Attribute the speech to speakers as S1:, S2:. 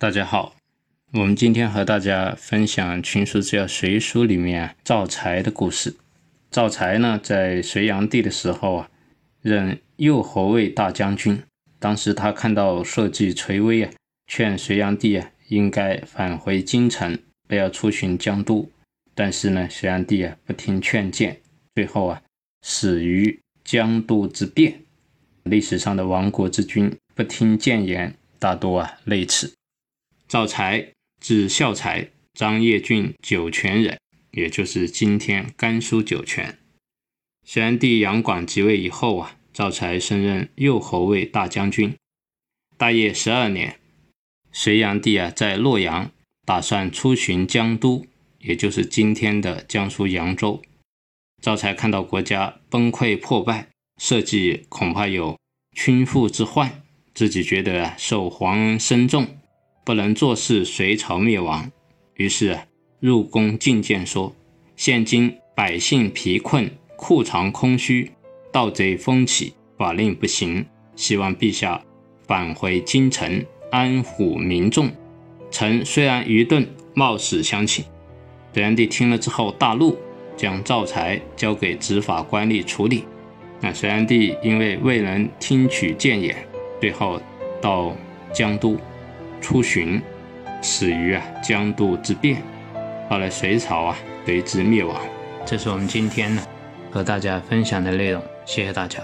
S1: 大家好，我们今天和大家分享《群书治要随书》里面赵才的故事。赵才呢，在隋炀帝的时候啊，任右侯卫大将军。当时他看到社稷垂危啊，劝隋炀帝啊，应该返回京城，不要出巡江都。但是呢，隋炀帝啊，不听劝谏，最后啊，死于江都之变。历史上的亡国之君，不听谏言，大多啊，累此。赵才，字孝才，张掖郡酒泉人，也就是今天甘肃酒泉。隋炀帝杨广即位以后啊，赵才升任右侯卫大将军。大业十二年，隋炀帝啊在洛阳打算出巡江都，也就是今天的江苏扬州。赵才看到国家崩溃破败，社稷恐怕有倾覆之患，自己觉得受皇恩深重。不能坐视隋朝灭亡，于是入宫进谏说：“现今百姓疲困，库藏空虚，盗贼风起，法令不行，希望陛下返回京城，安抚民众。臣虽然愚钝，冒死相请。”隋炀帝听了之后大怒，将赵才交给执法官吏处理。那隋炀帝因为未能听取谏言，最后到江都。出巡，死于啊江都之变，后来隋朝啊随之灭亡。这是我们今天呢和大家分享的内容，谢谢大家。